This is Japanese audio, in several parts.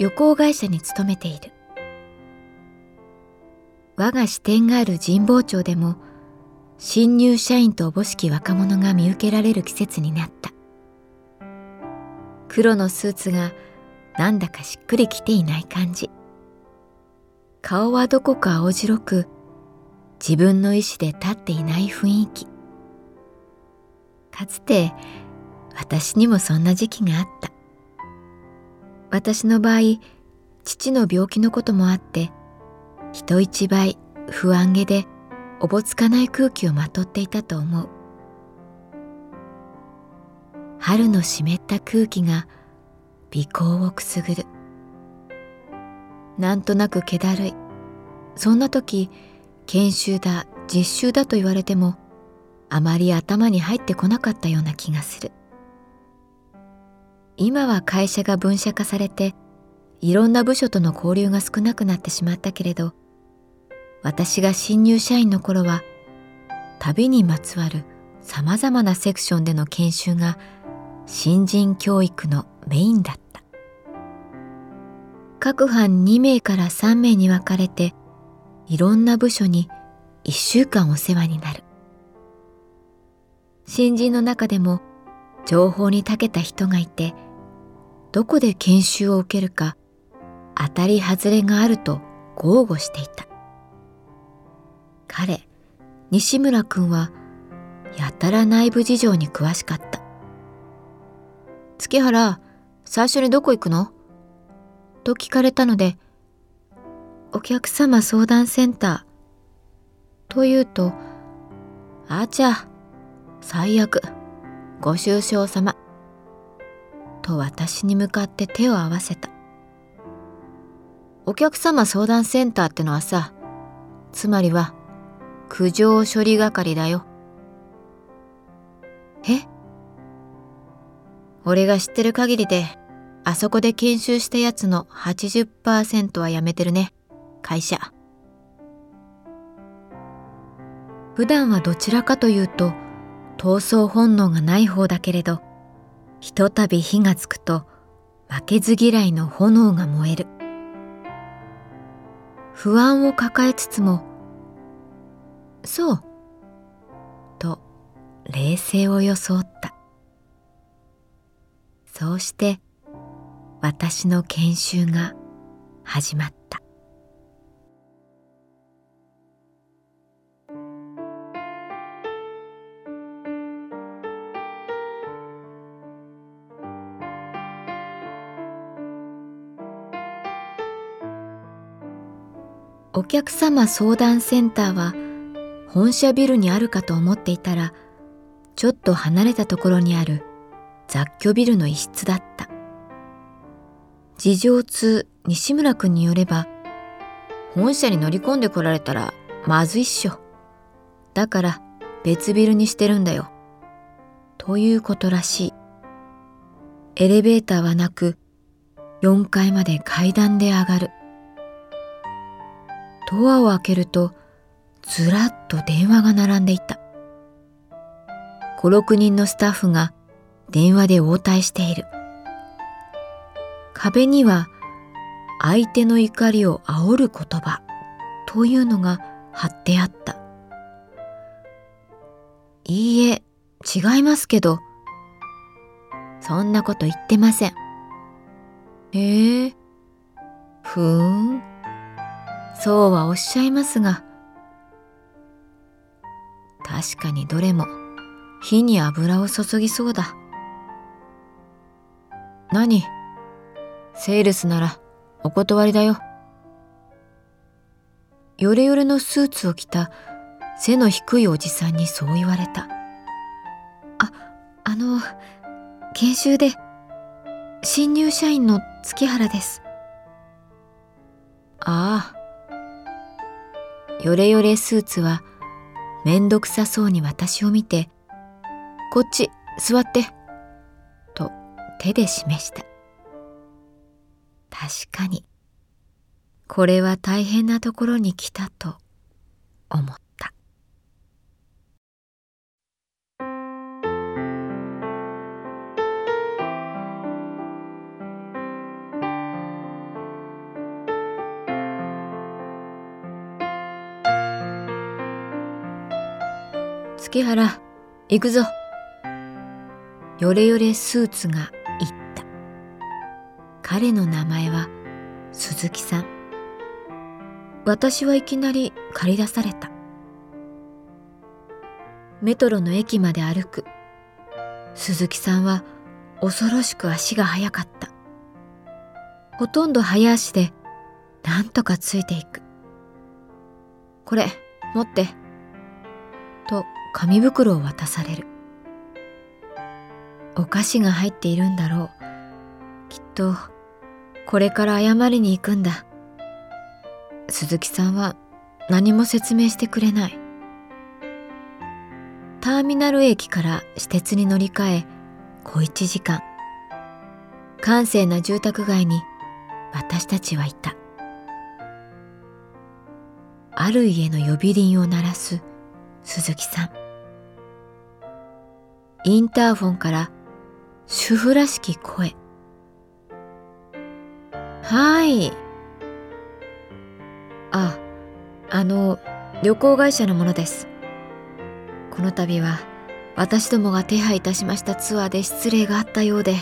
旅行会社に勤めている。我が支店がある神保町でも新入社員とおぼしき若者が見受けられる季節になった。黒のスーツがなんだかしっくりきていない感じ。顔はどこか青白く自分の意志で立っていない雰囲気。かつて私にもそんな時期があった。私の場合父の病気のこともあって人一倍不安げでおぼつかない空気をまとっていたと思う。春の湿った空気が鼻孔をくすぐる。なんとなく気だるい。そんな時研修だ実習だと言われてもあまり頭に入ってこなかったような気がする。今は会社が分社化されていろんな部署との交流が少なくなってしまったけれど私が新入社員の頃は旅にまつわるさまざまなセクションでの研修が新人教育のメインだった。各班2名から3名に分かれていろんな部署に1週間お世話になる。新人の中でも情報に長けた人がいてどこで研修を受けるか当たり外れがあると豪語していた。彼西村君はやたら内部事情に詳しかった。月原最初にどこ行くの？と聞かれたのでお客様相談センター。と言うとあちゃ最悪。ご愁傷様。と私に向かって手を合わせた。お客様相談センターってのはさつまりは苦情処理係だよ。え？俺が知ってる限りであそこで研修したやつの80%は辞めてるね会社。普段はどちらかというと闘争本能がない方だけれどひとたび火がつくと負けず嫌いの炎が燃える。不安を抱えつつも「そう」と冷静を装った。そうして私の研修が始まった。お客様相談センターは本社ビルにあるかと思っていたらちょっと離れたところにある雑居ビルの一室だった。事情通西村君によれば本社に乗り込んでこられたらまずいっしょ。だから別ビルにしてるんだよ。ということらしい。エレベーターはなく4階まで階段で上がる。ドアを開けるとずらっと電話が並んでいた。56人のスタッフが電話で応対している。壁には相手の怒りを煽る言葉というのが貼ってあった。いいえ違いますけどそんなこと言ってません。へえふーん。そうはおっしゃいますが確かにどれも火に油を注ぎそうだ何？セールスならお断りだよ。ヨレヨレのスーツを着た背の低いおじさんにそう言われた。あ、あの、研修で新入社員の月原です。ああ。ヨレヨレスーツはめんどくさそうに私を見て、こっち座って、と手で示した。確かにこれは大変なところに来たと思った月原行くぞ。よれよれスーツが言った。彼の名前は鈴木さん。私はいきなり駆り出された。メトロの駅まで歩く。鈴木さんは恐ろしく足が速かった。ほとんど早足でなんとかついていく。これ持って。と紙袋を渡される。お菓子が入っているんだろう。きっとこれから謝りに行くんだ。鈴木さんは何も説明してくれない。ターミナル駅から私鉄に乗り換え小一時間。閑静な住宅街に私たちはいた。ある家の呼び鈴を鳴らす鈴木さん。インターフォンから主婦らしき声はい。あ、あの、旅行会社のものです。この度は私どもが手配いたしましたツアーで失礼があったようで。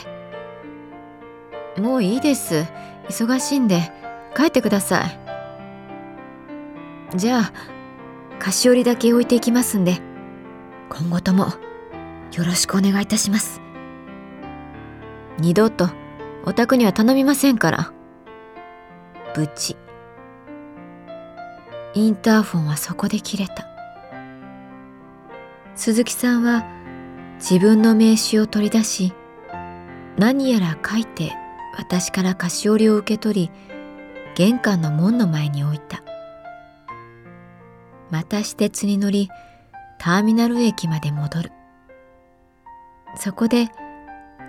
もういいです。忙しいんで帰ってください。じゃあ、菓子折りだけ置いていきますんで、今後ともよろしくお願いいたします。二度とお宅には頼みませんから。無事インターフォンはそこで切れた鈴木さんは自分の名刺を取り出し何やら書いて私から菓子折りを受け取り玄関の門の前に置いたまた私鉄に乗りターミナル駅まで戻るそこで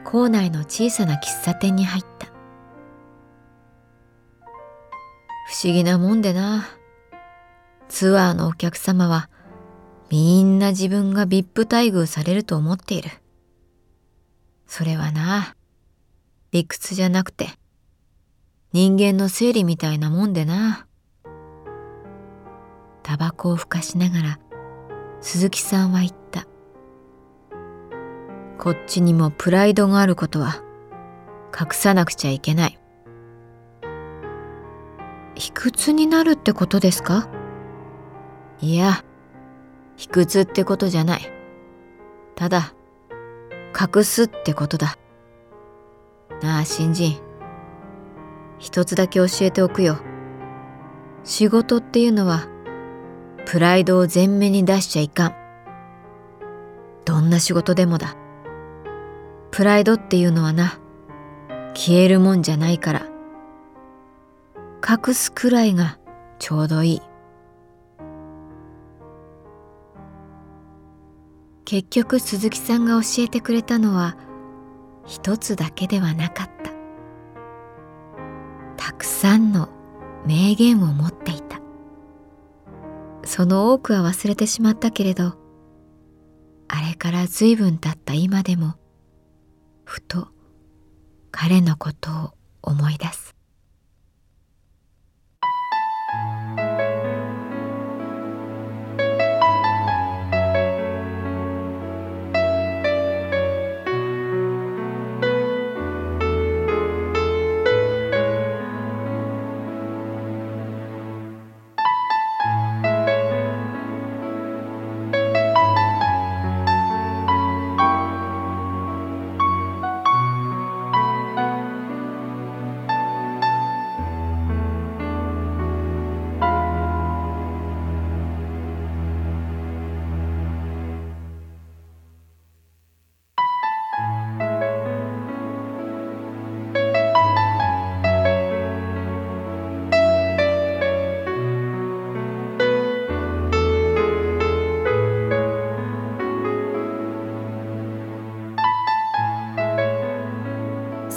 校内の小さな喫茶店に入った不思議なもんでな。ツアーのお客様はみんな自分が VIP 待遇されると思っている。それはな、理屈じゃなくて人間の生理みたいなもんでな。タバコをふかしながら鈴木さんは言った。こっちにもプライドがあることは隠さなくちゃいけない。卑屈になるってことですか？いや、卑屈ってことじゃない。ただ、隠すってことだ。なあ、新人。一つだけ教えておくよ。仕事っていうのは、プライドを前面に出しちゃいかん。どんな仕事でもだ。プライドっていうのはな、消えるもんじゃないから。隠すくらいがちょうどいい。結局鈴木さんが教えてくれたのは一つだけではなかった。たくさんの名言を持っていた。その多くは忘れてしまったけれどあれから随分経った今でもふと彼のことを思い出す。